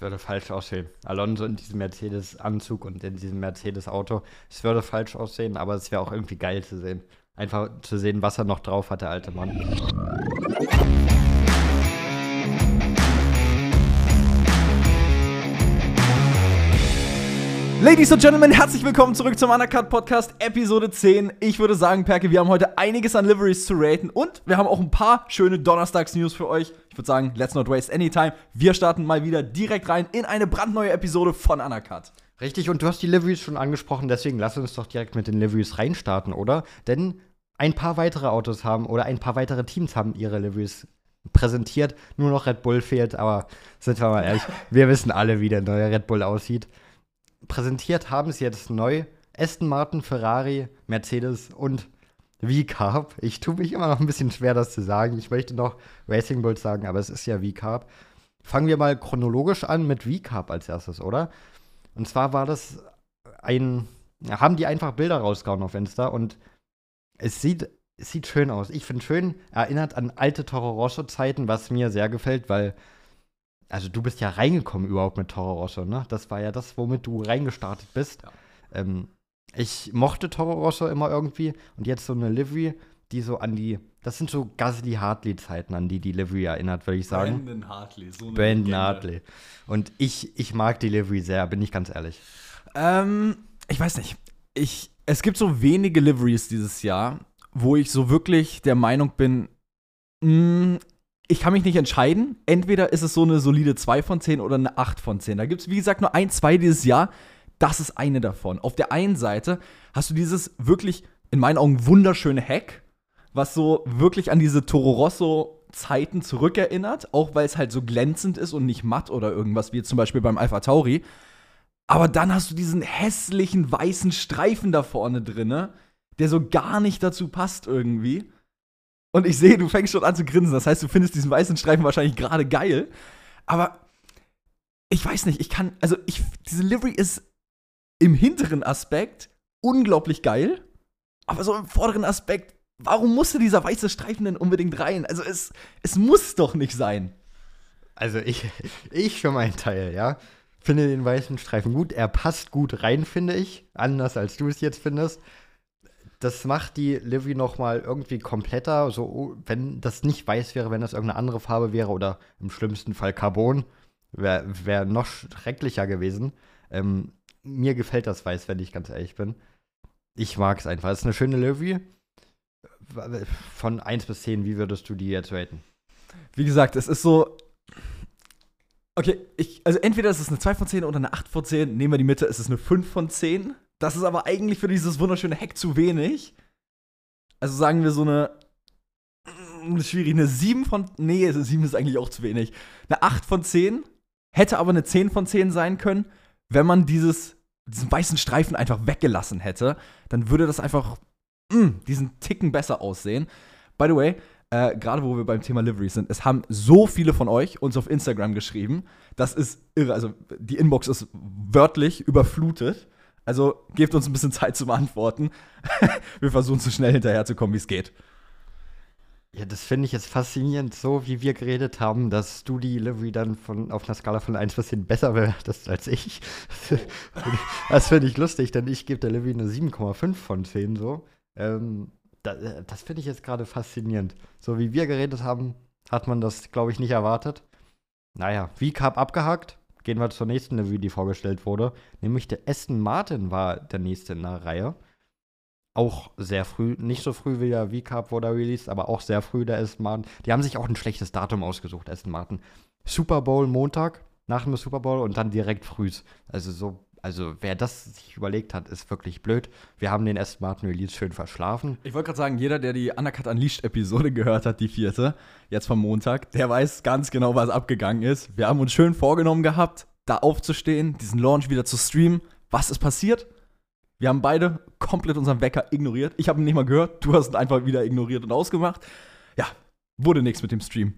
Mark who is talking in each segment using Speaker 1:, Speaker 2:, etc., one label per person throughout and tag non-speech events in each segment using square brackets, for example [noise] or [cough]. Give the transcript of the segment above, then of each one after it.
Speaker 1: es würde falsch aussehen. Alonso in diesem Mercedes-Anzug und in diesem Mercedes-Auto. Es würde falsch aussehen, aber es wäre auch irgendwie geil zu sehen. Einfach zu sehen, was er noch drauf hat, der alte Mann.
Speaker 2: Ladies and Gentlemen, herzlich willkommen zurück zum Undercut Podcast, Episode 10. Ich würde sagen, Perke, wir haben heute einiges an Liveries zu raten und wir haben auch ein paar schöne Donnerstags-News für euch. Ich würde sagen, let's not waste any time. Wir starten mal wieder direkt rein in eine brandneue Episode von Undercut.
Speaker 1: Richtig, und du hast die Liveries schon angesprochen, deswegen lass uns doch direkt mit den Liveries reinstarten, oder? Denn ein paar weitere Autos haben oder ein paar weitere Teams haben ihre Liveries präsentiert. Nur noch Red Bull fehlt, aber sind wir mal ehrlich, [laughs] wir wissen alle, wie der neue Red Bull aussieht präsentiert haben sie jetzt neu Aston Martin, Ferrari, Mercedes und V-Carb. Ich tue mich immer noch ein bisschen schwer, das zu sagen. Ich möchte noch Racing Bulls sagen, aber es ist ja V-Carb. Fangen wir mal chronologisch an mit V-Carb als erstes, oder? Und zwar war das ein. Haben die einfach Bilder rausgehauen auf Insta und es sieht, es sieht schön aus. Ich finde schön, erinnert an alte Toro Rosso-Zeiten, was mir sehr gefällt, weil also du bist ja reingekommen überhaupt mit Toro Rosso, ne? Das war ja das, womit du reingestartet bist. Ja. Ähm, ich mochte Toro Rosso immer irgendwie und jetzt so eine Livery, die so an die, das sind so Gasly Hartley Zeiten, an die die Livery erinnert, würde ich sagen.
Speaker 2: Brandon Hartley, so
Speaker 1: eine Brandon Legende. Hartley. Und ich, ich mag die Livery sehr, bin ich ganz ehrlich.
Speaker 2: Ähm, ich weiß nicht. Ich, es gibt so wenige Liveries dieses Jahr, wo ich so wirklich der Meinung bin, mh, mm, ich kann mich nicht entscheiden. Entweder ist es so eine solide 2 von 10 oder eine 8 von 10. Da gibt es, wie gesagt, nur ein, zwei dieses Jahr. Das ist eine davon. Auf der einen Seite hast du dieses wirklich, in meinen Augen, wunderschöne Hack, was so wirklich an diese Toro Rosso Zeiten zurückerinnert, auch weil es halt so glänzend ist und nicht matt oder irgendwas, wie zum Beispiel beim Alpha Tauri. Aber dann hast du diesen hässlichen weißen Streifen da vorne drinne, der so gar nicht dazu passt irgendwie. Und ich sehe, du fängst schon an zu grinsen. Das heißt, du findest diesen weißen Streifen wahrscheinlich gerade geil. Aber ich weiß nicht, ich kann, also ich, diese Livery ist im hinteren Aspekt unglaublich geil. Aber so im vorderen Aspekt, warum musste dieser weiße Streifen denn unbedingt rein? Also es, es muss doch nicht sein.
Speaker 1: Also ich, ich für meinen Teil, ja, finde den weißen Streifen gut. Er passt gut rein, finde ich. Anders als du es jetzt findest das macht die Livy noch mal irgendwie kompletter. So, wenn das nicht weiß wäre, wenn das irgendeine andere Farbe wäre oder im schlimmsten Fall Carbon, wäre wär noch schrecklicher gewesen. Ähm, mir gefällt das Weiß, wenn ich ganz ehrlich bin. Ich mag es einfach. Es ist eine schöne Livy. Von 1 bis 10, wie würdest du die jetzt raten?
Speaker 2: Wie gesagt, es ist so. Okay, ich, also entweder ist es eine 2 von 10 oder eine 8 von 10. Nehmen wir die Mitte, ist es eine 5 von 10. Das ist aber eigentlich für dieses wunderschöne Heck zu wenig. Also sagen wir so eine. Schwierig, eine 7 von. Nee, 7 ist eigentlich auch zu wenig. Eine 8 von 10. Hätte aber eine 10 von 10 sein können, wenn man dieses, diesen weißen Streifen einfach weggelassen hätte. Dann würde das einfach mh, hm, diesen Ticken besser aussehen. By the way, äh, gerade wo wir beim Thema Livery sind, es haben so viele von euch uns auf Instagram geschrieben. Das ist irre. Also die Inbox ist wörtlich überflutet. Also gebt uns ein bisschen Zeit zum Antworten. [laughs] wir versuchen so schnell hinterherzukommen, wie es geht.
Speaker 1: Ja, das finde ich jetzt faszinierend, so wie wir geredet haben, dass du die Livery dann von, auf einer Skala von 1 bis 10 besser bewertest als ich. [laughs] das finde ich lustig, denn ich gebe der Livery eine 7,5 von 10 so. Ähm, da, das finde ich jetzt gerade faszinierend. So wie wir geredet haben, hat man das, glaube ich, nicht erwartet. Naja, V-Cup abgehakt gehen wir zur nächsten Review, die vorgestellt wurde. Nämlich der Aston Martin war der nächste in der Reihe. Auch sehr früh, nicht so früh wie der V-Cup wurde released, aber auch sehr früh der Aston Martin. Die haben sich auch ein schlechtes Datum ausgesucht, Aston Martin. Super Bowl Montag, nach dem Super Bowl und dann direkt frühs. Also so also wer das sich überlegt hat, ist wirklich blöd. Wir haben den Aston Martin Release schön verschlafen.
Speaker 2: Ich wollte gerade sagen, jeder, der die Undercut Unleashed Episode [laughs] gehört hat, die vierte, jetzt vom Montag, der weiß ganz genau, was abgegangen ist. Wir haben uns schön vorgenommen gehabt, da aufzustehen, diesen Launch wieder zu streamen. Was ist passiert? Wir haben beide komplett unseren Wecker ignoriert. Ich habe ihn nicht mal gehört. Du hast ihn einfach wieder ignoriert und ausgemacht. Ja, wurde nichts mit dem Stream.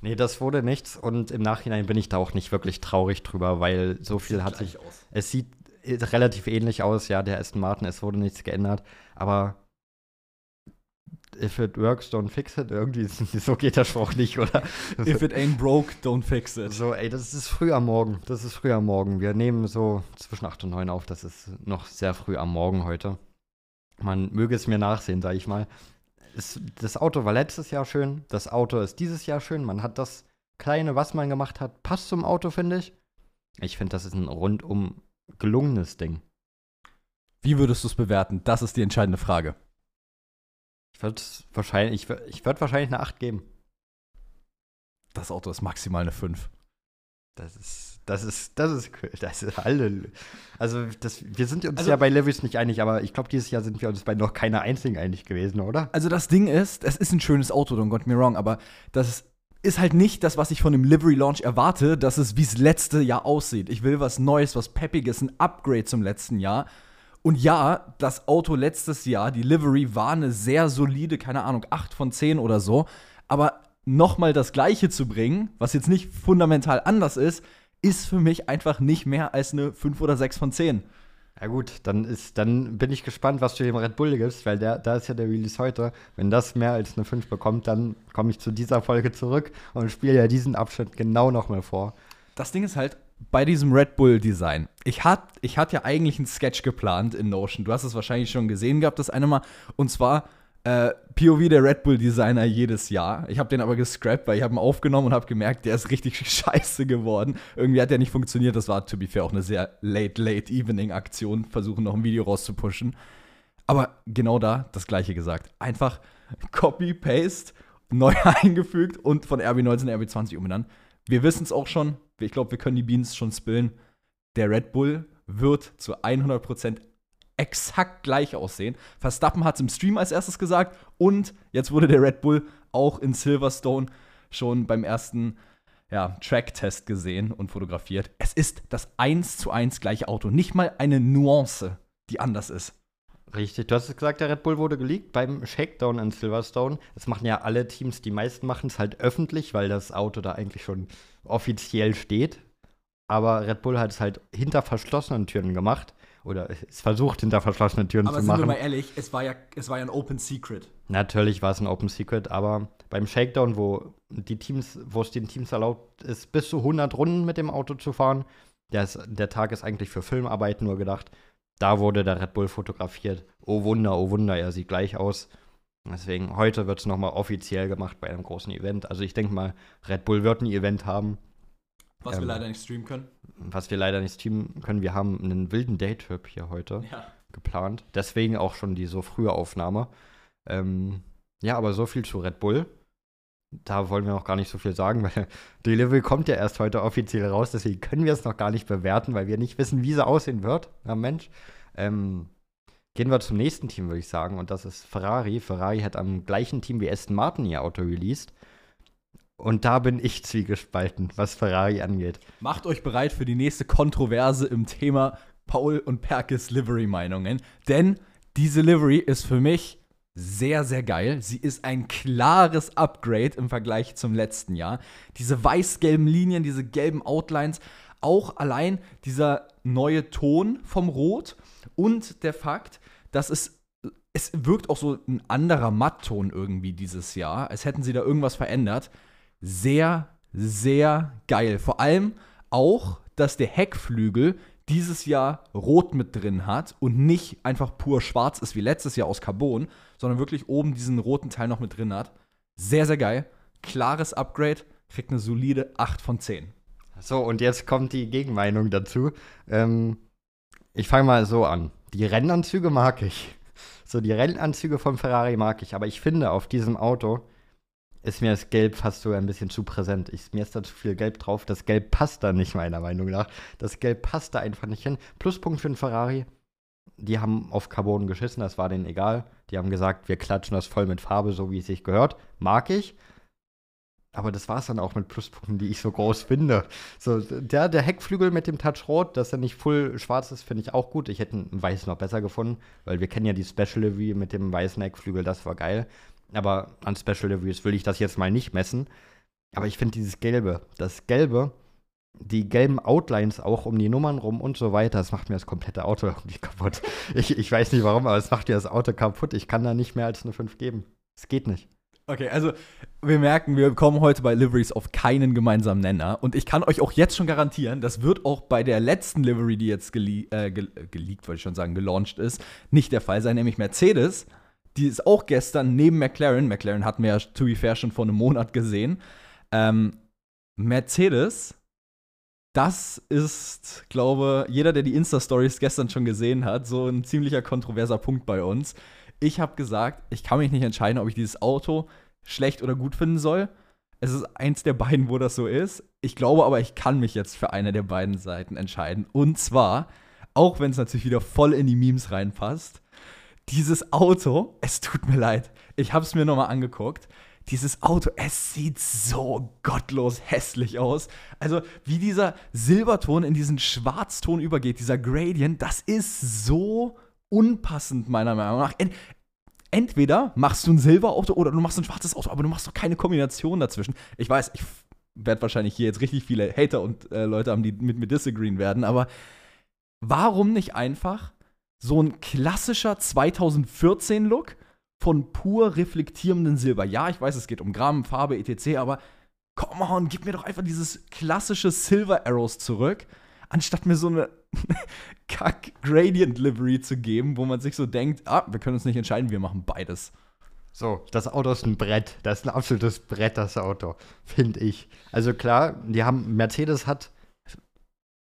Speaker 1: Nee, das wurde nichts und im Nachhinein bin ich da auch nicht wirklich traurig drüber, weil so viel
Speaker 2: sieht
Speaker 1: hat sich.
Speaker 2: Aus.
Speaker 1: Es sieht relativ ähnlich aus, ja, der Aston Martin, es wurde nichts geändert, aber if it works, don't fix it. Irgendwie, [laughs] so geht der Spruch nicht, oder? [laughs]
Speaker 2: If it ain't broke, don't fix it.
Speaker 1: So, ey, das ist früh am Morgen. Das ist früh am Morgen. Wir nehmen so zwischen 8 und 9 auf. Das ist noch sehr früh am Morgen heute. Man möge es mir nachsehen, sag ich mal. Es, das Auto war letztes Jahr schön. Das Auto ist dieses Jahr schön. Man hat das Kleine, was man gemacht hat, passt zum Auto, finde ich. Ich finde, das ist ein rundum gelungenes Ding.
Speaker 2: Wie würdest du es bewerten? Das ist die entscheidende Frage.
Speaker 1: Ich würde wahrscheinlich, ich, ich würd wahrscheinlich eine 8 geben.
Speaker 2: Das Auto ist maximal eine 5.
Speaker 1: Das ist, das ist, das ist, das ist alle. Also, das, wir sind uns
Speaker 2: Also-
Speaker 1: ja bei Levels nicht einig, aber ich glaube, dieses Jahr sind wir uns bei noch keiner einzigen einig gewesen, oder?
Speaker 2: Also das Ding ist, es ist ein schönes Auto, don't get me wrong, aber das ist halt nicht das, was ich von dem Livery Launch erwarte, dass es wie das letzte Jahr aussieht. Ich will was Neues, was Peppiges, ein Upgrade zum letzten Jahr. Und ja, das Auto letztes Jahr, die Livery, war eine sehr solide, keine Ahnung, 8 von 10 oder so. Aber nochmal das Gleiche zu bringen, was jetzt nicht fundamental anders ist, ist für mich einfach nicht mehr als eine 5 oder 6 von 10.
Speaker 1: Ja gut, dann ist, dann bin ich gespannt, was du dem Red Bull gibst, weil der, da ist ja der Release heute. Wenn das mehr als eine 5 bekommt, dann komme ich zu dieser Folge zurück und spiele ja diesen Abschnitt genau nochmal vor.
Speaker 2: Das Ding ist halt, bei diesem Red Bull-Design, ich hatte ich hatte ja eigentlich einen Sketch geplant in Notion. Du hast es wahrscheinlich schon gesehen gehabt, das eine Mal. Und zwar äh, POV der Red Bull-Designer jedes Jahr. Ich habe den aber gescrapped, weil ich habe ihn aufgenommen und habe gemerkt, der ist richtig [laughs] scheiße geworden. Irgendwie hat der nicht funktioniert. Das war, to be fair, auch eine sehr late-late-evening-Aktion. Versuchen noch ein Video rauszupushen. Aber genau da das gleiche gesagt. Einfach Copy, Paste, neu [laughs] eingefügt und von RB19 in RB20 umbenannt. Wir wissen es auch schon. Ich glaube, wir können die Beans schon spillen. Der Red Bull wird zu 100% exakt gleich aussehen. Verstappen hat es im Stream als erstes gesagt und jetzt wurde der Red Bull auch in Silverstone schon beim ersten ja, Track-Test gesehen und fotografiert. Es ist das 1 zu 1 gleiche Auto. Nicht mal eine Nuance, die anders ist.
Speaker 1: Richtig, du hast es gesagt, der Red Bull wurde geleakt beim Shakedown in Silverstone. Das machen ja alle Teams, die meisten machen es halt öffentlich, weil das Auto da eigentlich schon offiziell steht. Aber Red Bull hat es halt hinter verschlossenen Türen gemacht. Oder es versucht, hinter verschlossenen Türen zu machen.
Speaker 2: ehrlich, es war, ja, es war ja ein Open Secret.
Speaker 1: Natürlich war es ein Open Secret, aber beim Shakedown, wo die Teams, wo es den Teams erlaubt ist, bis zu 100 Runden mit dem Auto zu fahren, der, ist, der Tag ist eigentlich für Filmarbeit nur gedacht. Da wurde der Red Bull fotografiert. Oh Wunder, oh Wunder, er sieht gleich aus. Deswegen, heute wird es nochmal offiziell gemacht bei einem großen Event. Also ich denke mal, Red Bull wird ein Event haben,
Speaker 2: Was
Speaker 1: Ähm,
Speaker 2: wir leider nicht streamen können.
Speaker 1: was wir leider nicht streamen können. Wir haben einen wilden Daytrip hier heute
Speaker 2: Ja.
Speaker 1: geplant. Deswegen auch schon die so frühe Aufnahme. Ähm, ja, aber so viel zu Red Bull. Da wollen wir noch gar nicht so viel sagen, [laughs] weil Delivery kommt ja erst heute offiziell raus. Deswegen können wir es noch gar nicht bewerten, weil wir nicht wissen, wie sie aussehen wird. Ja, Mensch. Ähm, gehen wir zum nächsten Team, würde ich sagen. Und das ist Ferrari. Ferrari hat am gleichen Team wie Aston Martin ihr Auto released. Und da bin ich [laughs] zwiegespalten, was Ferrari angeht.
Speaker 2: Macht euch bereit für die nächste Kontroverse im Thema Paul und Perkes Livery-Meinungen. Denn diese Livery ist für mich sehr, sehr geil. Sie ist ein klares Upgrade im Vergleich zum letzten Jahr. Diese weiß-gelben Linien, diese gelben Outlines, auch allein dieser neue Ton vom Rot und der Fakt, dass es es wirkt auch so ein anderer Mattton irgendwie dieses Jahr, als hätten sie da irgendwas verändert. Sehr, sehr geil. Vor allem auch, dass der Heckflügel dieses Jahr rot mit drin hat und nicht einfach pur schwarz ist wie letztes Jahr aus Carbon, sondern wirklich oben diesen roten Teil noch mit drin hat. Sehr, sehr geil. Klares Upgrade, kriegt eine solide 8 von 10.
Speaker 1: So, und jetzt kommt die Gegenmeinung dazu. Ähm, ich fange mal so an. Die Rennanzüge mag ich. So, die Rennanzüge von Ferrari mag ich, aber ich finde, auf diesem Auto ist mir das Gelb fast sogar ein bisschen zu präsent. Ich, mir ist da zu viel Gelb drauf. Das Gelb passt da nicht, meiner Meinung nach. Das Gelb passt da einfach nicht hin. Pluspunkt für den Ferrari. Die haben auf Carbon geschissen, das war denen egal. Die haben gesagt, wir klatschen das voll mit Farbe, so wie es sich gehört. Mag ich. Aber das war es dann auch mit Pluspunkten, die ich so groß finde. So, der, der Heckflügel mit dem Touch Rot, dass er nicht full schwarz ist, finde ich auch gut. Ich hätte einen weiß noch besser gefunden, weil wir kennen ja die Special Livery mit dem weißen Heckflügel, das war geil. Aber an Special Liveries will ich das jetzt mal nicht messen. Aber ich finde dieses Gelbe, das Gelbe, die gelben Outlines auch um die Nummern rum und so weiter, das macht mir das komplette Auto [laughs] irgendwie kaputt. Ich, ich weiß nicht warum, aber es macht mir das Auto kaputt. Ich kann da nicht mehr als eine 5 geben. Es geht nicht.
Speaker 2: Okay, also wir merken, wir kommen heute bei Liveries auf keinen gemeinsamen Nenner. Und ich kann euch auch jetzt schon garantieren, das wird auch bei der letzten Livery, die jetzt gele äh, ge geleakt, wollte ich schon sagen, gelauncht ist, nicht der Fall sein, nämlich Mercedes. Die ist auch gestern neben McLaren, McLaren hatten wir ja to be fair schon vor einem Monat gesehen. Ähm, Mercedes, das ist, glaube jeder, der die Insta-Stories gestern schon gesehen hat, so ein ziemlicher kontroverser Punkt bei uns. Ich habe gesagt, ich kann mich nicht entscheiden, ob ich dieses Auto schlecht oder gut finden soll. Es ist eins der beiden, wo das so ist. Ich glaube aber, ich kann mich jetzt für eine der beiden Seiten entscheiden. Und zwar, auch wenn es natürlich wieder voll in die Memes reinpasst, dieses Auto, es tut mir leid, ich habe es mir nochmal angeguckt. Dieses Auto, es sieht so gottlos hässlich aus. Also, wie dieser Silberton in diesen Schwarzton übergeht, dieser Gradient, das ist so unpassend, meiner Meinung nach. Ent entweder machst du ein Silberauto oder du machst ein schwarzes Auto, aber du machst doch keine Kombination dazwischen. Ich weiß, ich werde wahrscheinlich hier jetzt richtig viele Hater und äh, Leute haben, die mit mir disagreeen werden, aber warum nicht einfach so ein klassischer 2014-Look von pur reflektierendem Silber? Ja, ich weiß, es geht um Gramm, Farbe, etc., aber come on, gib mir doch einfach dieses klassische Silver Arrows zurück, anstatt mir so eine [laughs] Kack-Gradient-Livery zu geben, wo man sich so denkt, ah, wir können uns nicht entscheiden, wir machen beides.
Speaker 1: So, das Auto ist ein Brett. Das ist ein absolutes Brett, das Auto, finde ich. Also klar, die haben, Mercedes hat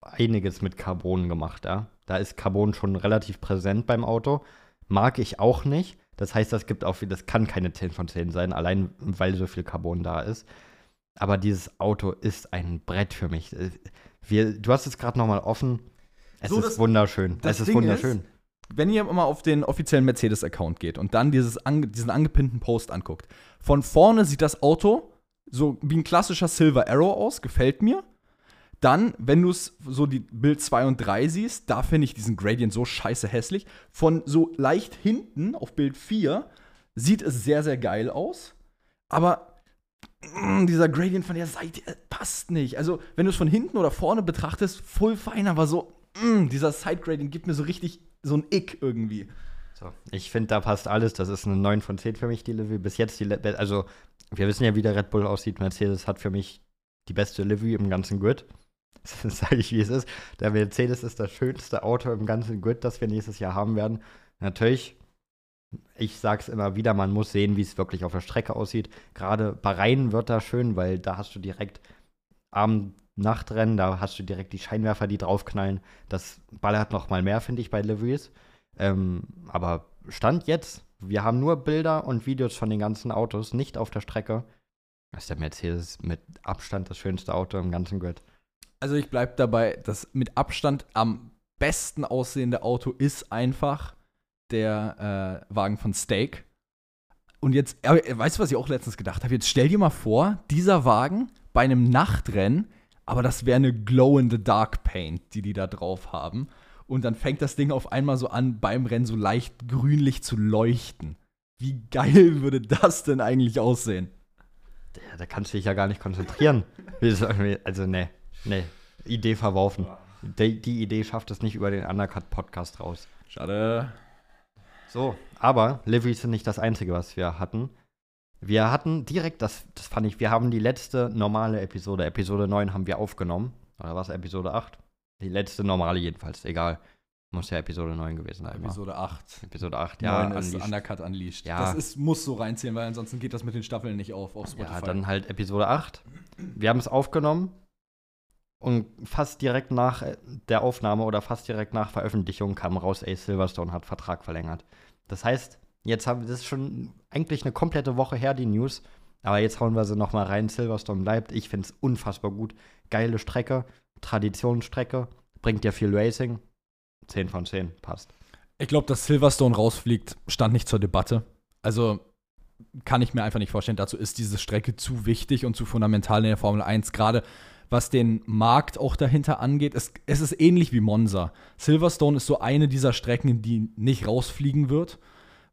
Speaker 1: einiges mit Carbon gemacht, ja. Da ist Carbon schon relativ präsent beim Auto. Mag ich auch nicht. Das heißt, das gibt auch, das kann keine 10 von 10 sein, allein weil so viel Carbon da ist. Aber dieses Auto ist ein Brett für mich. Wir, du hast es gerade noch mal offen. Es so, ist das, wunderschön.
Speaker 2: Das es ist Ding wunderschön. Ist, wenn ihr mal auf den offiziellen Mercedes-Account geht und dann dieses ange, diesen angepinnten Post anguckt, von vorne sieht das Auto so wie ein klassischer Silver Arrow aus, gefällt mir. Dann, wenn du es so die Bild 2 und 3 siehst, da finde ich diesen Gradient so scheiße hässlich. Von so leicht hinten auf Bild 4 sieht es sehr, sehr geil aus. Aber Mm, dieser Gradient von der Seite äh, passt nicht. Also, wenn du es von hinten oder vorne betrachtest, voll fein, aber so, mm, dieser Side Gradient gibt mir so richtig so ein Ick irgendwie.
Speaker 1: So, ich finde, da passt alles. Das ist eine 9 von 10 für mich, die Livery. Bis jetzt die, also, wir wissen ja, wie der Red Bull aussieht. Mercedes hat für mich die beste Livery im ganzen Grid. [laughs] Sage ich, wie es ist. Der Mercedes ist das schönste Auto im ganzen Grid, das wir nächstes Jahr haben werden. Natürlich ich sag's immer wieder, man muss sehen, wie es wirklich auf der Strecke aussieht. Gerade Bahrain wird da schön, weil da hast du direkt Abend-Nachtrennen, da hast du direkt die Scheinwerfer, die draufknallen. Das ballert noch mal mehr, finde ich, bei Liveries. Ähm, aber Stand jetzt, wir haben nur Bilder und Videos von den ganzen Autos, nicht auf der Strecke. Das ist der Mercedes mit Abstand das schönste Auto im ganzen Grid.
Speaker 2: Also ich bleibe dabei, das mit Abstand am besten aussehende Auto ist einfach der äh, Wagen von Steak. Und jetzt, aber, weißt du, was ich auch letztens gedacht habe? Jetzt stell dir mal vor, dieser Wagen bei einem Nachtrennen, aber das wäre eine Glow-in-the-Dark Paint, die die da drauf haben. Und dann fängt das Ding auf einmal so an, beim Rennen so leicht grünlich zu leuchten. Wie geil würde das denn eigentlich aussehen?
Speaker 1: Ja, da kannst du dich ja gar nicht konzentrieren. also, ne, ne. Idee verworfen. Die, die Idee schafft es nicht über den Undercut-Podcast raus.
Speaker 2: Schade.
Speaker 1: So, aber Liveries sind nicht das Einzige, was wir hatten. Wir hatten direkt, das, das fand ich, wir haben die letzte normale Episode, Episode 9 haben wir aufgenommen. Oder was, Episode 8? Die letzte normale jedenfalls, egal. Muss ja Episode 9 gewesen sein.
Speaker 2: Episode 8.
Speaker 1: Episode 8, ja.
Speaker 2: 9 ist unleashed. Undercut Unleashed.
Speaker 1: Ja.
Speaker 2: Das ist, muss so reinziehen, weil ansonsten geht das mit den Staffeln nicht auf auf
Speaker 1: Spotify. Ja, dann halt Episode 8. Wir haben es aufgenommen und fast direkt nach der Aufnahme oder fast direkt nach Veröffentlichung kam raus, ey, Silverstone hat Vertrag verlängert. Das heißt, jetzt haben wir das ist schon eigentlich eine komplette Woche her, die News. Aber jetzt hauen wir sie noch mal rein. Silverstone bleibt. Ich finde es unfassbar gut. Geile Strecke, Traditionsstrecke, bringt ja viel Racing. 10 von 10, passt.
Speaker 2: Ich glaube, dass Silverstone rausfliegt, stand nicht zur Debatte. Also kann ich mir einfach nicht vorstellen. Dazu ist diese Strecke zu wichtig und zu fundamental in der Formel 1. Gerade was den Markt auch dahinter angeht. Es, es ist ähnlich wie Monza. Silverstone ist so eine dieser Strecken, die nicht rausfliegen wird,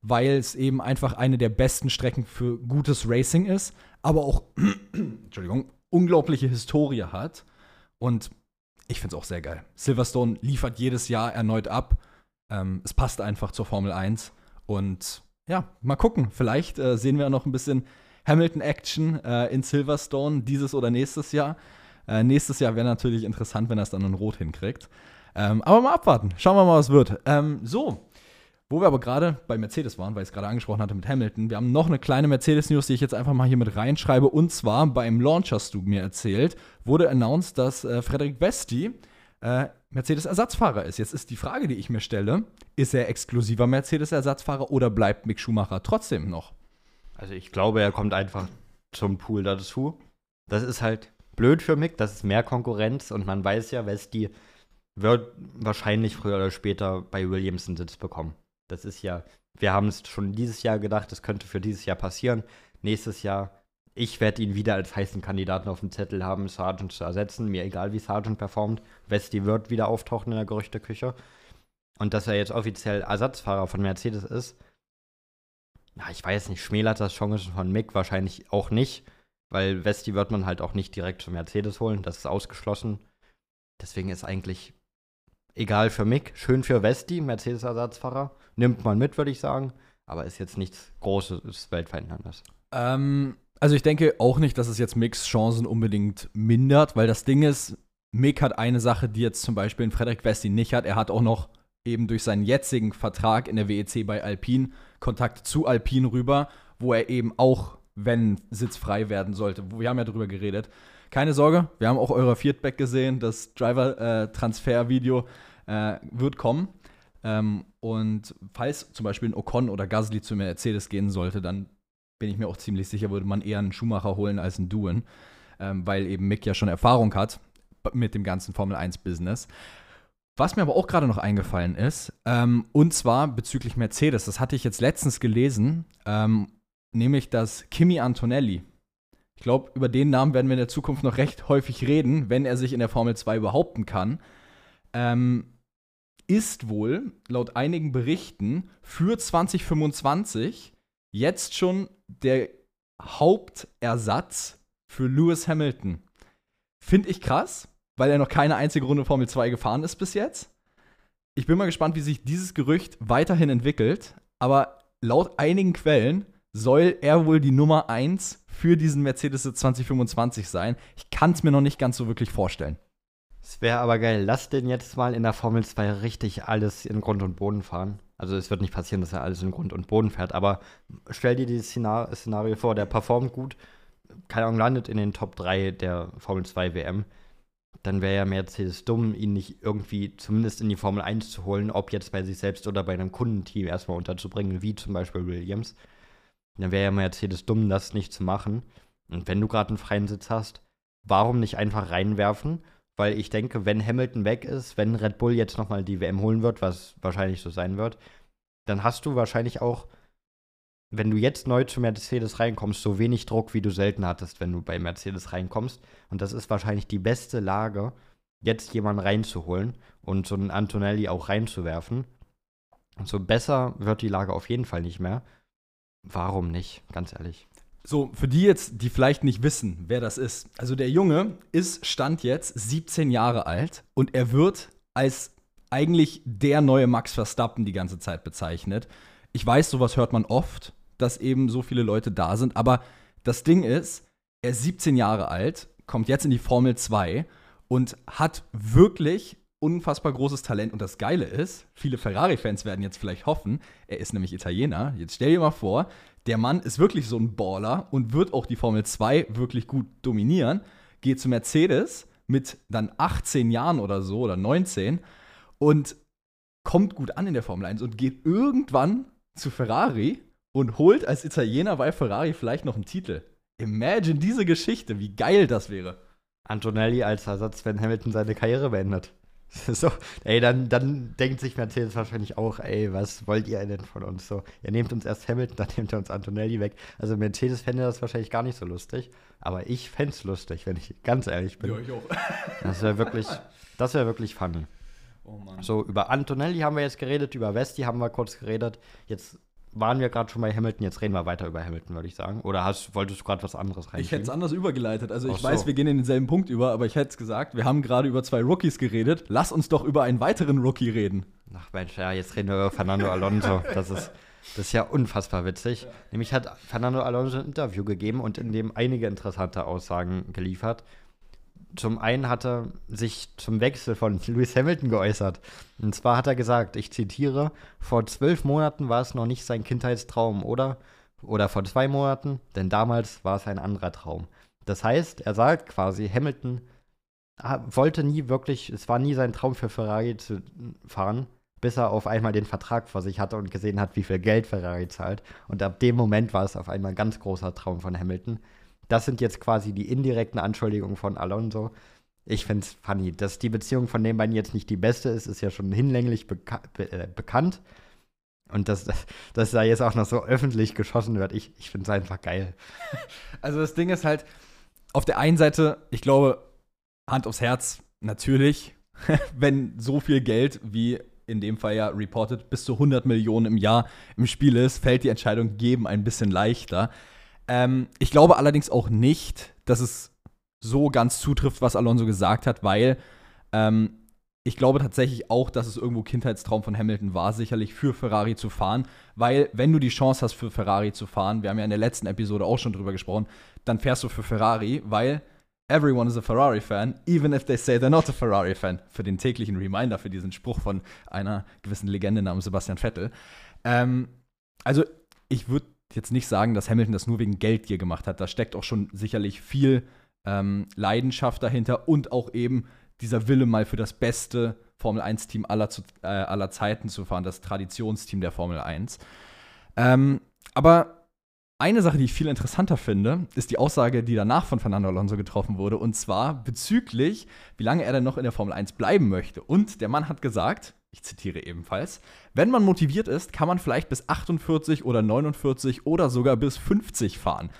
Speaker 2: weil es eben einfach eine der besten Strecken für gutes Racing ist, aber auch, [clears throat] Entschuldigung, unglaubliche Historie hat. Und ich finde es auch sehr geil. Silverstone liefert jedes Jahr erneut ab. Ähm, es passt einfach zur Formel 1 und ja, mal gucken. Vielleicht äh, sehen wir noch ein bisschen Hamilton-Action äh, in Silverstone dieses oder nächstes Jahr. Äh, nächstes Jahr wäre natürlich interessant, wenn er es dann in Rot hinkriegt. Ähm, aber mal abwarten. Schauen wir mal, was wird. Ähm, so, wo wir aber gerade bei Mercedes waren, weil ich es gerade angesprochen hatte mit Hamilton, wir haben noch eine kleine Mercedes-News, die ich jetzt einfach mal hier mit reinschreibe. Und zwar beim Launch, hast du mir erzählt, wurde announced, dass äh, Frederik Besti äh, Mercedes-Ersatzfahrer ist. Jetzt ist die Frage, die ich mir stelle: Ist er exklusiver Mercedes-Ersatzfahrer oder bleibt Mick Schumacher trotzdem noch?
Speaker 1: Also, ich glaube, er kommt einfach zum Pool dazu. Das ist halt blöd für Mick, das ist mehr Konkurrenz und man weiß ja, Westi wird wahrscheinlich früher oder später bei Williams einen Sitz bekommen. Das ist ja, wir haben es schon dieses Jahr gedacht, das könnte für dieses Jahr passieren. Nächstes Jahr, ich werde ihn wieder als heißen Kandidaten auf dem Zettel haben, Sargent zu ersetzen. Mir egal, wie Sargent performt. Westi wird wieder auftauchen in der Gerüchteküche. Und dass er jetzt offiziell Ersatzfahrer von Mercedes ist, ja, ich weiß nicht, schmälert das Chancen von Mick wahrscheinlich auch nicht, weil Westi wird man halt auch nicht direkt zu Mercedes holen, das ist ausgeschlossen. Deswegen ist eigentlich egal für Mick, schön für Westi, Mercedes-Ersatzfahrer. Nimmt man mit, würde ich sagen. Aber ist jetzt nichts Großes, Weltveränderndes.
Speaker 2: Ähm, also ich denke auch nicht, dass es jetzt Micks Chancen unbedingt mindert, weil das Ding ist, Mick hat eine Sache, die jetzt zum Beispiel in Frederik Westi nicht hat. Er hat auch noch eben durch seinen jetzigen Vertrag in der WEC bei Alpine Kontakt zu Alpine rüber, wo er eben auch, wenn Sitz frei werden sollte, wir haben ja drüber geredet, keine Sorge, wir haben auch euer Feedback gesehen. Das Driver-Transfer-Video äh, wird kommen. Ähm, und falls zum Beispiel ein Ocon oder Gasly zu Mercedes gehen sollte, dann bin ich mir auch ziemlich sicher, würde man eher einen Schumacher holen als einen Duen, ähm, weil eben Mick ja schon Erfahrung hat mit dem ganzen Formel 1-Business. Was mir aber auch gerade noch eingefallen ist, ähm, und zwar bezüglich Mercedes, das hatte ich jetzt letztens gelesen, ähm, nämlich dass Kimi Antonelli, ich glaube, über den Namen werden wir in der Zukunft noch recht häufig reden, wenn er sich in der Formel 2 behaupten kann. Ähm, ist wohl laut einigen Berichten für 2025 jetzt schon der Hauptersatz für Lewis Hamilton. Finde ich krass, weil er noch keine einzige Runde Formel 2 gefahren ist bis jetzt. Ich bin mal gespannt, wie sich dieses Gerücht weiterhin entwickelt, aber laut einigen Quellen soll er wohl die Nummer 1 für diesen Mercedes 2025 sein. Ich kann es mir noch nicht ganz so wirklich vorstellen.
Speaker 1: Es wäre aber geil, lass den jetzt mal in der Formel 2 richtig alles in Grund und Boden fahren. Also es wird nicht passieren, dass er alles in Grund und Boden fährt, aber stell dir dieses Szenario vor, der performt gut, keine Ahnung, landet in den Top 3 der Formel 2 WM, dann wäre ja Mercedes dumm, ihn nicht irgendwie zumindest in die Formel 1 zu holen, ob jetzt bei sich selbst oder bei einem Kundenteam erstmal unterzubringen, wie zum Beispiel Williams. Dann wäre ja Mercedes dumm, das nicht zu machen. Und wenn du gerade einen freien Sitz hast, warum nicht einfach reinwerfen? Weil ich denke, wenn Hamilton weg ist, wenn Red Bull jetzt nochmal die WM holen wird, was wahrscheinlich so sein wird, dann hast du wahrscheinlich auch, wenn du jetzt neu zu Mercedes reinkommst, so wenig Druck, wie du selten hattest, wenn du bei Mercedes reinkommst. Und das ist wahrscheinlich die beste Lage, jetzt jemanden reinzuholen und so einen Antonelli auch reinzuwerfen. Und so besser wird die Lage auf jeden Fall nicht mehr. Warum nicht, ganz ehrlich?
Speaker 2: So, für die jetzt, die vielleicht nicht wissen, wer das ist. Also der Junge ist, stand jetzt 17 Jahre alt und er wird als eigentlich der neue Max Verstappen die ganze Zeit bezeichnet. Ich weiß, sowas hört man oft, dass eben so viele Leute da sind, aber das Ding ist, er ist 17 Jahre alt, kommt jetzt in die Formel 2 und hat wirklich unfassbar großes Talent. Und das Geile ist, viele Ferrari-Fans werden jetzt vielleicht hoffen, er ist nämlich Italiener. Jetzt stell dir mal vor, der Mann ist wirklich so ein Baller und wird auch die Formel 2 wirklich gut dominieren. Geht zu Mercedes mit dann 18 Jahren oder so oder 19 und kommt gut an in der Formel 1 und geht irgendwann zu Ferrari und holt als Italiener bei Ferrari vielleicht noch einen Titel. Imagine diese Geschichte, wie geil das wäre.
Speaker 1: Antonelli als Ersatz, wenn Hamilton seine Karriere beendet. [laughs] So, ey, dann, dann denkt sich Mercedes wahrscheinlich auch, ey, was wollt ihr denn von uns? So, ihr nehmt uns erst Hamilton, [laughs] dann nehmt ihr uns Antonelli weg. Also Mercedes fände das wahrscheinlich gar nicht so lustig, aber ich fände es lustig, wenn ich ganz ehrlich bin. Ja, ich auch. [laughs] Das wäre wirklich, das wäre wirklich funny. Oh Mann. So, über Antonelli haben wir jetzt geredet, über Vesti haben wir kurz geredet. Jetzt waren wir gerade schon bei Hamilton, jetzt reden wir weiter über Hamilton, würde ich sagen. Oder hast, wolltest du gerade was anderes
Speaker 2: rein? Ich hätte es anders übergeleitet. Also ich so. weiß, wir gehen in denselben Punkt über, aber ich hätte es gesagt, wir haben gerade über zwei Rookies geredet. Lass uns doch über einen weiteren Rookie reden.
Speaker 1: Ach Mensch, ja, jetzt reden wir über Fernando Alonso. Das ist, Das ist ja unfassbar witzig. Ja. Nämlich hat Fernando Alonso ein Interview gegeben und in dem einige interessante Aussagen geliefert. Zum einen hat er sich zum Wechsel von [laughs] Lewis Hamilton geäußert. Und zwar hat er gesagt, ich zitiere, vor zwölf Monaten war es noch nicht sein Kindheitstraum, oder? Oder vor zwei Monaten, denn damals war es ein anderer Traum. Das heißt, er sagt quasi, Hamilton wollte nie wirklich, es war nie sein Traum für Ferrari zu fahren, bis er auf einmal den Vertrag vor sich hatte und gesehen hat, wie viel Geld Ferrari zahlt. Und ab dem Moment war es auf einmal ein ganz großer Traum von Hamilton. Das sind jetzt quasi die indirekten Anschuldigungen von Alonso. Ich finde es funny. Dass die Beziehung von den beiden jetzt nicht die beste ist, ist ja schon hinlänglich beka be äh, bekannt. Und dass, [laughs] dass da jetzt auch noch so öffentlich geschossen wird, ich, ich finde es einfach geil. [laughs]
Speaker 2: Also das Ding ist halt, auf der einen Seite, ich glaube, Hand aufs Herz, natürlich, [laughs] wenn so viel Geld wie in dem Fall ja reported bis zu 100 Millionen im Jahr im Spiel ist, fällt die Entscheidung geben ein bisschen leichter. Ähm, ich glaube allerdings auch nicht, dass es so ganz zutrifft, was Alonso gesagt hat, weil ähm, ich glaube tatsächlich auch, dass es irgendwo Kindheitstraum von Hamilton war, sicherlich für Ferrari zu fahren, weil wenn du die Chance hast, für Ferrari zu fahren, wir haben ja in der letzten Episode auch schon drüber gesprochen, dann fährst du für Ferrari, weil everyone is a Ferrari fan, even if they say they're not a Ferrari fan. Für den täglichen Reminder, für diesen Spruch von einer gewissen Legende namens Sebastian Vettel. Ähm, also ich würde jetzt nicht sagen, dass Hamilton das nur wegen Geldgier gemacht hat. Da steckt auch schon sicherlich viel ähm, Leidenschaft dahinter und auch eben dieser Wille, mal für das beste Formel 1-Team aller, äh, aller Zeiten zu fahren, das Traditionsteam der Formel 1. Ähm, aber eine Sache, die ich viel interessanter finde, ist die Aussage, die danach von Fernando Alonso getroffen wurde, und zwar bezüglich, wie lange er denn noch in der Formel 1 bleiben möchte. Und der Mann hat gesagt, ich zitiere ebenfalls, wenn man motiviert ist, kann man vielleicht bis 48 oder 49 oder sogar bis 50 fahren.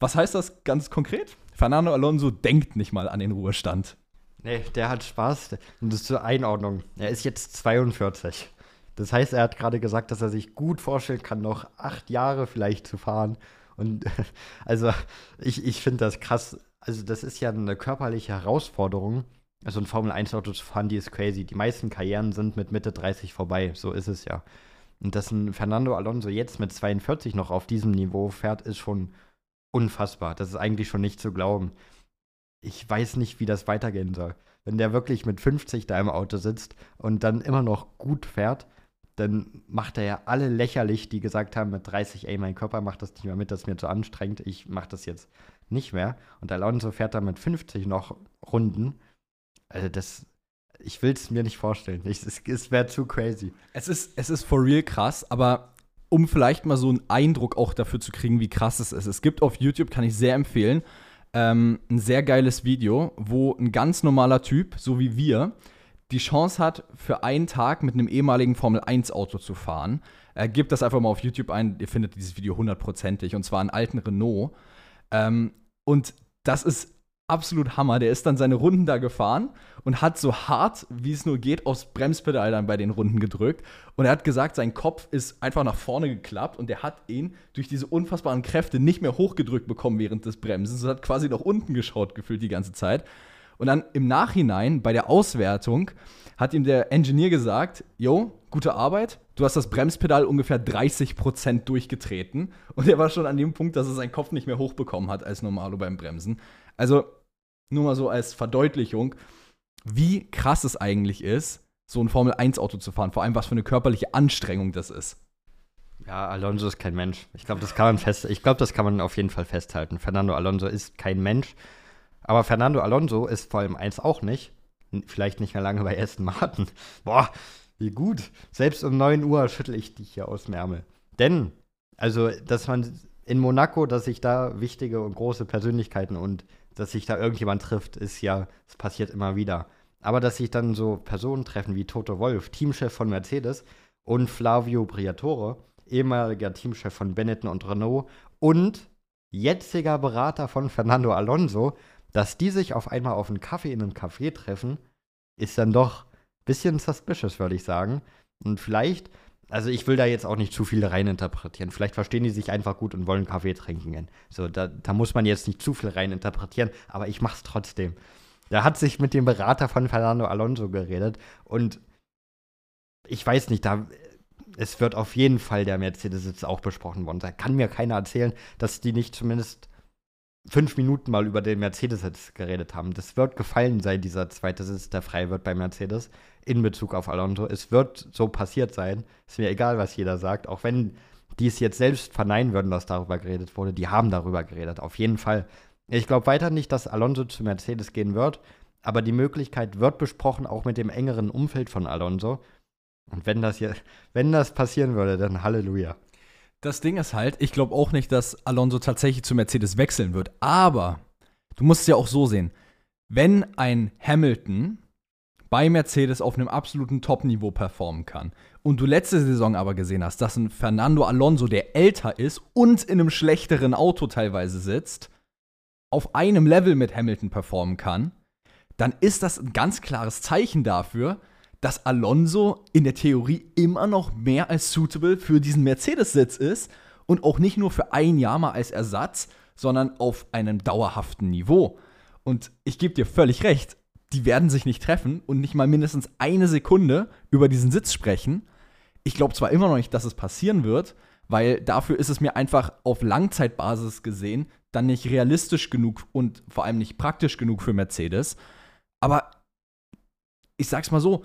Speaker 2: Was heißt das ganz konkret? Fernando Alonso denkt nicht mal an den Ruhestand.
Speaker 1: Nee, der hat Spaß. Und das zur Einordnung. Er ist jetzt 42. Das heißt, er hat gerade gesagt, dass er sich gut vorstellen kann, noch acht Jahre vielleicht zu fahren. Und [laughs] also ich, ich finde das krass. Also das ist ja eine körperliche Herausforderung. Also ein Formel-1-Auto zu fahren, die ist crazy. Die meisten Karrieren sind mit Mitte 30 vorbei. So ist es ja. Und dass ein Fernando Alonso jetzt mit 42 noch auf diesem Niveau fährt, ist schon unfassbar. Das ist eigentlich schon nicht zu glauben ich weiß nicht, wie das weitergehen soll. Wenn der wirklich mit 50 da im Auto sitzt und dann immer noch gut fährt, dann macht er ja alle lächerlich, die gesagt haben mit 30, ey, mein Körper macht das nicht mehr mit, das ist mir zu anstrengend, ich mach das jetzt nicht mehr. Und Alonso fährt dann mit 50 noch Runden. Also das, ich will es mir nicht vorstellen. Ich, es, es wäre zu crazy.
Speaker 2: Es ist, es ist for real krass, aber um vielleicht mal so einen Eindruck auch dafür zu kriegen, wie krass es ist. Es gibt auf YouTube, kann ich sehr empfehlen, ähm, ein sehr geiles Video, wo ein ganz normaler Typ, so wie wir, die Chance hat, für einen Tag mit einem ehemaligen Formel-1-Auto zu fahren. Er gibt das einfach mal auf YouTube ein, ihr findet dieses Video hundertprozentig, und zwar einen alten Renault. Ähm, und das ist absolut Hammer. Der ist dann seine Runden da gefahren und hat so hart, wie es nur geht, aufs Bremspedal dann bei den Runden gedrückt. Und er hat gesagt, sein Kopf ist einfach nach vorne geklappt und er hat ihn durch diese unfassbaren Kräfte nicht mehr hochgedrückt bekommen während des Bremsens und hat quasi nach unten geschaut gefühlt die ganze Zeit. Und dann im Nachhinein bei der Auswertung hat ihm der Engineer gesagt, yo, gute Arbeit, du hast das Bremspedal ungefähr 30% durchgetreten und er war schon an dem Punkt, dass er seinen Kopf nicht mehr hochbekommen hat als Normalo beim Bremsen. Also nur mal so als Verdeutlichung, wie krass es eigentlich ist, so ein Formel-1-Auto zu fahren. Vor allem, was für eine körperliche Anstrengung das ist.
Speaker 1: Ja, Alonso ist kein Mensch. Ich glaube, das kann ich glaube, das kann man auf jeden Fall festhalten. Fernando Alonso ist kein Mensch. Aber Fernando Alonso ist vor allem eins auch nicht. Vielleicht nicht mehr lange bei Aston Martin. [laughs] Boah, wie gut. Selbst um 9 Uhr schüttel ich dich hier aus dem Ärmel. Denn, also, dass man in Monaco, dass sich da wichtige und große Persönlichkeiten und dass sich da irgendjemand trifft, ist ja, es passiert immer wieder. Aber dass sich dann so Personen treffen wie Toto Wolf, Teamchef von Mercedes, und Flavio Briatore, ehemaliger Teamchef von Benetton und Renault und jetziger Berater von Fernando Alonso, dass die sich auf einmal auf einen Kaffee in einem Café treffen, ist dann doch ein bisschen suspicious, würde ich sagen. Und vielleicht also ich will da jetzt auch nicht zu viel reininterpretieren. Vielleicht verstehen die sich einfach gut und wollen Kaffee trinken gehen. So, da, da muss man jetzt nicht zu viel reininterpretieren, aber ich mach's trotzdem. Da hat sich mit dem Berater von Fernando Alonso geredet und ich weiß nicht, da es wird auf jeden Fall der Mercedes-Sitz auch besprochen worden sein. Kann mir keiner erzählen, dass die nicht zumindest fünf Minuten mal über den Mercedes-Sitz geredet haben. Das wird gefallen sein, dieser zweite Sitz, der frei wird bei Mercedes in Bezug auf Alonso. Es wird so passiert sein. Ist mir egal, was jeder sagt. Auch wenn die es jetzt selbst verneinen würden, dass darüber geredet wurde. Die haben darüber geredet. Auf jeden Fall. Ich glaube weiter nicht, dass Alonso zu Mercedes gehen wird. Aber die Möglichkeit wird besprochen, auch mit dem engeren Umfeld von Alonso. Und wenn das hier, wenn das passieren würde, dann Halleluja.
Speaker 2: Das Ding ist halt, ich glaube auch nicht, dass Alonso tatsächlich zu Mercedes wechseln wird. Aber du musst es ja auch so sehen. Wenn ein Hamilton bei Mercedes auf einem absoluten Top-Niveau performen kann und du letzte Saison aber gesehen hast, dass ein Fernando Alonso, der älter ist und in einem schlechteren Auto teilweise sitzt, auf einem Level mit Hamilton performen kann, dann ist das ein ganz klares Zeichen dafür, dass Alonso in der Theorie immer noch mehr als suitable für diesen Mercedes-Sitz ist und auch nicht nur für ein Jahr mal als Ersatz, sondern auf einem dauerhaften Niveau. Und ich gebe dir völlig recht, die werden sich nicht treffen und nicht mal mindestens eine Sekunde über diesen Sitz sprechen. Ich glaube zwar immer noch nicht, dass es passieren wird, weil dafür ist es mir einfach auf Langzeitbasis gesehen dann nicht realistisch genug und vor allem nicht praktisch genug für Mercedes. Aber ich sag's mal so,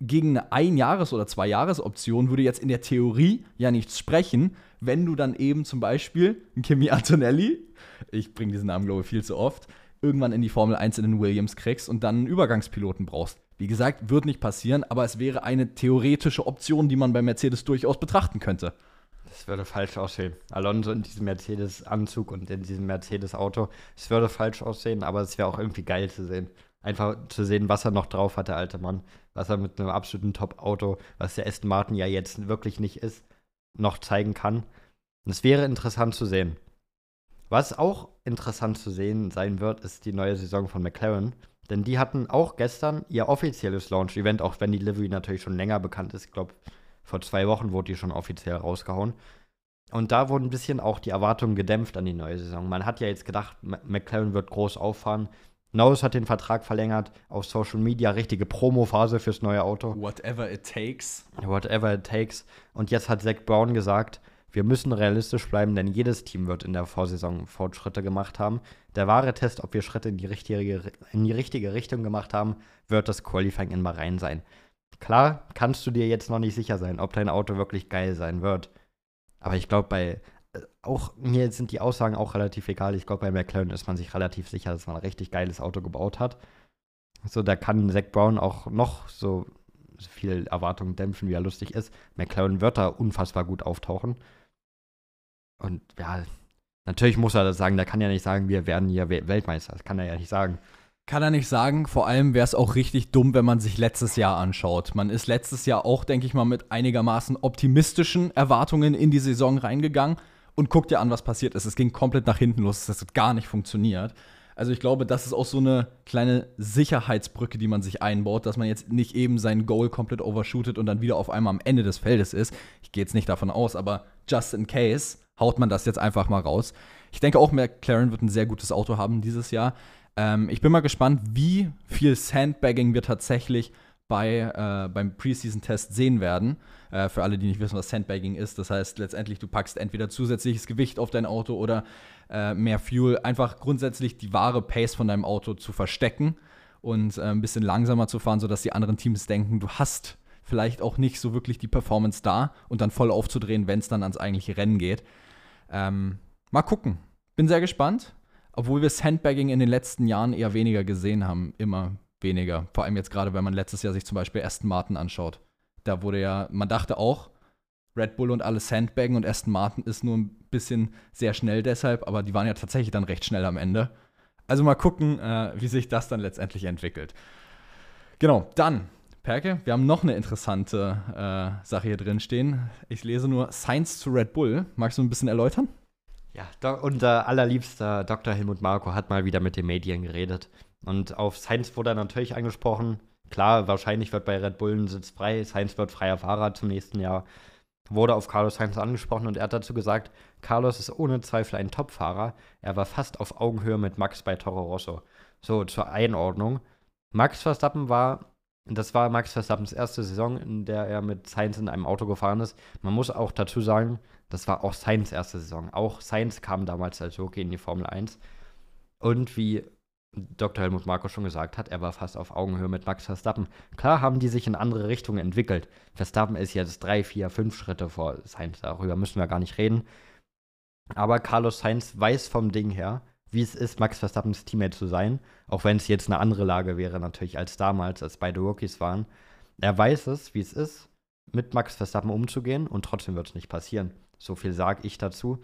Speaker 2: gegen eine Ein-Jahres- oder Zwei-Jahres-Option würde jetzt in der Theorie ja nichts sprechen, wenn du dann eben zum Beispiel Kimi Antonelli, ich bringe diesen Namen, glaube ich, viel zu oft, irgendwann in die Formel 1 in den Williams kriegst und dann einen Übergangspiloten brauchst. Wie gesagt, wird nicht passieren, aber es wäre eine theoretische Option, die man bei Mercedes durchaus betrachten könnte.
Speaker 1: Das würde falsch aussehen. Alonso in diesem Mercedes-Anzug und in diesem Mercedes-Auto. Es würde falsch aussehen, aber es wäre auch irgendwie geil zu sehen. Einfach zu sehen, was er noch drauf hat, der alte Mann was er mit einem absoluten Top-Auto, was der Aston Martin ja jetzt wirklich nicht ist, noch zeigen kann. Und es wäre interessant zu sehen. Was auch interessant zu sehen sein wird, ist die neue Saison von McLaren. Denn die hatten auch gestern ihr offizielles Launch-Event, auch wenn die Livery natürlich schon länger bekannt ist. Ich glaube, vor zwei Wochen wurde die schon offiziell rausgehauen. Und da wurden ein bisschen auch die Erwartungen gedämpft an die neue Saison. Man hat ja jetzt gedacht, McLaren wird groß auffahren. Norris hat den Vertrag verlängert, auf Social Media richtige Promo-Phase fürs neue Auto.
Speaker 2: Whatever it takes.
Speaker 1: Whatever it takes. Und jetzt hat Zach Brown gesagt, wir müssen realistisch bleiben, denn jedes Team wird in der Vorsaison Fortschritte gemacht haben. Der wahre Test, ob wir Schritte in die richtige, in die richtige Richtung gemacht haben, wird das Qualifying in Bahrain sein. Klar kannst du dir jetzt noch nicht sicher sein, ob dein Auto wirklich geil sein wird. Aber ich glaube, bei auch mir sind die Aussagen auch relativ egal. Ich glaube, bei McLaren ist man sich relativ sicher, dass man ein richtig geiles Auto gebaut hat. So, da kann Zach Brown auch noch so viel Erwartungen dämpfen, wie er lustig ist. McLaren wird da unfassbar gut auftauchen. Und ja, natürlich muss er das sagen. Der kann ja nicht sagen, wir werden hier Weltmeister. Das kann er ja nicht sagen.
Speaker 2: Kann er nicht sagen. Vor allem wäre es auch richtig dumm, wenn man sich letztes Jahr anschaut. Man ist letztes Jahr auch, denke ich mal, mit einigermaßen optimistischen Erwartungen in die Saison reingegangen und guck dir an, was passiert ist. Es ging komplett nach hinten los. Das hat gar nicht funktioniert. Also ich glaube, das ist auch so eine kleine Sicherheitsbrücke, die man sich einbaut, dass man jetzt nicht eben sein Goal komplett overshootet und dann wieder auf einmal am Ende des Feldes ist. Ich gehe jetzt nicht davon aus, aber just in case haut man das jetzt einfach mal raus. Ich denke auch, McLaren wird ein sehr gutes Auto haben dieses Jahr. Ähm, ich bin mal gespannt, wie viel Sandbagging wir tatsächlich bei, äh, beim Preseason-Test sehen werden. Äh, für alle, die nicht wissen, was Sandbagging ist. Das heißt, letztendlich, du packst entweder zusätzliches Gewicht auf dein Auto oder äh, mehr Fuel. Einfach grundsätzlich die wahre Pace von deinem Auto zu verstecken und äh, ein bisschen langsamer zu fahren, sodass die anderen Teams denken, du hast vielleicht auch nicht so wirklich die Performance da und dann voll aufzudrehen, wenn es dann ans eigentliche Rennen geht. Ähm, mal gucken. Bin sehr gespannt. Obwohl wir Sandbagging in den letzten Jahren eher weniger gesehen haben, immer weniger. Vor allem jetzt gerade, wenn man letztes Jahr sich zum Beispiel Aston Martin anschaut. Da wurde ja, man dachte auch, Red Bull und alle Sandbaggen und Aston Martin ist nur ein bisschen sehr schnell deshalb, aber die waren ja tatsächlich dann recht schnell am Ende. Also mal gucken, äh, wie sich das dann letztendlich entwickelt. Genau, dann, Perke, wir haben noch eine interessante äh, Sache hier drin stehen. Ich lese nur Science zu Red Bull. Magst du ein bisschen erläutern?
Speaker 1: Ja, unser allerliebster Dr. Helmut Marko hat mal wieder mit den Medien geredet. Und auf Sainz wurde er natürlich angesprochen. Klar, wahrscheinlich wird bei Red Bull ein Sitz frei. Sainz wird freier Fahrer zum nächsten Jahr. Wurde auf Carlos Sainz angesprochen und er hat dazu gesagt, Carlos ist ohne Zweifel ein Topfahrer. Er war fast auf Augenhöhe mit Max bei Toro Rosso. So, zur Einordnung. Max Verstappen war Das war Max Verstappens erste Saison, in der er mit Sainz in einem Auto gefahren ist. Man muss auch dazu sagen, das war auch Sainz erste Saison. Auch Sainz kam damals als Rookie in die Formel 1. Und wie Dr. Helmut Marko schon gesagt hat, er war fast auf Augenhöhe mit Max Verstappen. Klar haben die sich in andere Richtungen entwickelt. Verstappen ist jetzt drei, vier, fünf Schritte vor Sainz. Darüber müssen wir gar nicht reden. Aber Carlos Sainz weiß vom Ding her, wie es ist, Max Verstappens Teammate zu sein. Auch wenn es jetzt eine andere Lage wäre, natürlich, als damals, als beide Rookies waren. Er weiß es, wie es ist, mit Max Verstappen umzugehen und trotzdem wird es nicht passieren. So viel sage ich dazu.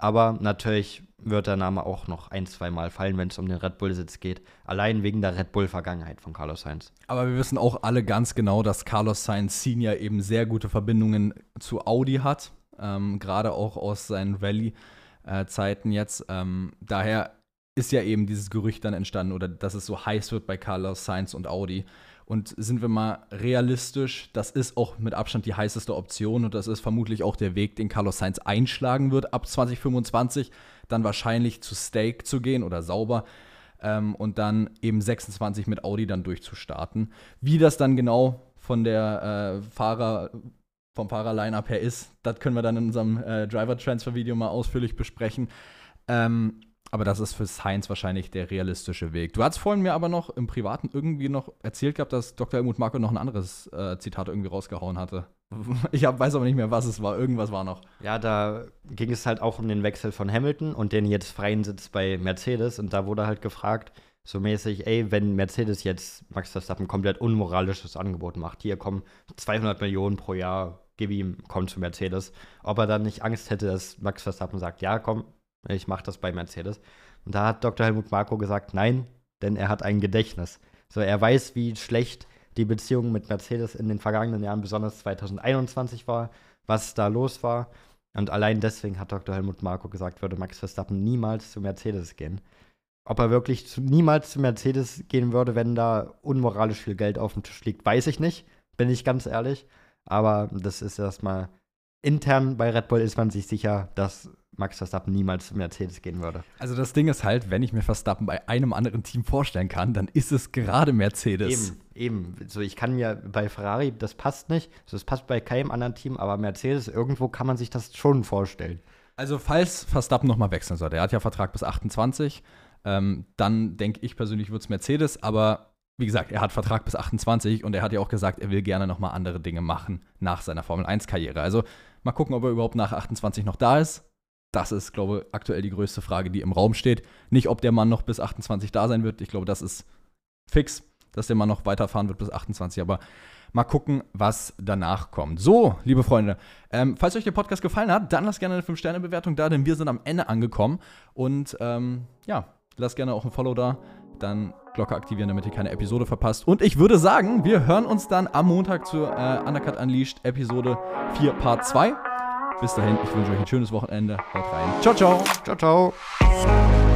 Speaker 1: Aber natürlich wird der Name auch noch ein, zwei Mal fallen, wenn es um den Red Bull-Sitz geht. Allein wegen der Red Bull-Vergangenheit von Carlos Sainz.
Speaker 2: Aber wir wissen auch alle ganz genau, dass Carlos Sainz Senior eben sehr gute Verbindungen zu Audi hat. Ähm, Gerade auch aus seinen Rallye-Zeiten jetzt. Ähm, daher ist ja eben dieses Gerücht dann entstanden oder dass es so heiß wird bei Carlos Sainz und Audi. Und sind wir mal realistisch, das ist auch mit Abstand die heißeste Option und das ist vermutlich auch der Weg, den Carlos Sainz einschlagen wird ab 2025, dann wahrscheinlich zu Stake zu gehen oder sauber ähm, und dann eben 26 mit Audi dann durchzustarten. Wie das dann genau von der äh, Fahrer vom Fahrer-Line-Up her ist, das können wir dann in unserem äh, Driver-Transfer-Video mal ausführlich besprechen. Ähm, aber das ist für Science wahrscheinlich der realistische Weg. Du hast vorhin mir aber noch im Privaten irgendwie noch erzählt gehabt, dass Dr. Helmut Marko noch ein anderes äh, Zitat irgendwie rausgehauen hatte. [laughs] Ich hab, weiß aber nicht mehr, was es war. Irgendwas war noch.
Speaker 1: Ja, da ging es halt auch um den Wechsel von Hamilton und den jetzt freien Sitz bei Mercedes. Und da wurde halt gefragt, so mäßig, ey, wenn Mercedes jetzt Max Verstappen komplett unmoralisches Angebot macht, hier kommen 200 Millionen pro Jahr, gib ihm, komm zu Mercedes, ob er dann nicht Angst hätte, dass Max Verstappen sagt, ja, komm, ich mache das bei Mercedes. Und da hat Dr. Helmut Marko gesagt, nein, denn er hat ein Gedächtnis. So, er weiß, wie schlecht die Beziehung mit Mercedes in den vergangenen Jahren, besonders 2021 war, was da los war. Und allein deswegen hat Dr. Helmut Marko gesagt, würde Max Verstappen niemals zu Mercedes gehen. Ob er wirklich zu, niemals zu Mercedes gehen würde, wenn da unmoralisch viel Geld auf dem Tisch liegt, weiß ich nicht, bin ich ganz ehrlich. Aber das ist erstmal intern bei Red Bull ist man sich sicher, dass Max Verstappen niemals zu Mercedes gehen würde.
Speaker 2: Also das Ding ist halt, wenn ich mir Verstappen bei einem anderen Team vorstellen kann, dann ist es gerade Mercedes.
Speaker 1: Eben, eben. So, ich kann mir bei Ferrari, das passt nicht. So, das passt bei keinem anderen Team, aber Mercedes, irgendwo kann man sich das schon vorstellen.
Speaker 2: Also falls Verstappen nochmal wechseln sollte, er hat ja Vertrag bis 28, ähm, dann denke ich persönlich, wird es Mercedes, aber wie gesagt, er hat Vertrag bis 28 und er hat ja auch gesagt, er will gerne nochmal andere Dinge machen nach seiner Formel 1-Karriere. Also mal gucken, ob er überhaupt nach 28 noch da ist. Das ist, glaube ich, aktuell die größte Frage, die im Raum steht. Nicht, ob der Mann noch bis 28 da sein wird. Ich glaube, das ist fix, dass der Mann noch weiterfahren wird bis 28. Aber mal gucken, was danach kommt. So, liebe Freunde, ähm, falls euch der Podcast gefallen hat, dann lasst gerne eine 5-Sterne-Bewertung da, denn wir sind am Ende angekommen. Und ähm, ja, lasst gerne auch ein Follow da. Dann Glocke aktivieren, damit ihr keine Episode verpasst. Und ich würde sagen, wir hören uns dann am Montag zur äh, Undercut Unleashed Episode 4 Part 2. Bis dahin, ich wünsche euch ein schönes Wochenende. Haut rein. Ciao, ciao.
Speaker 1: Ciao, ciao.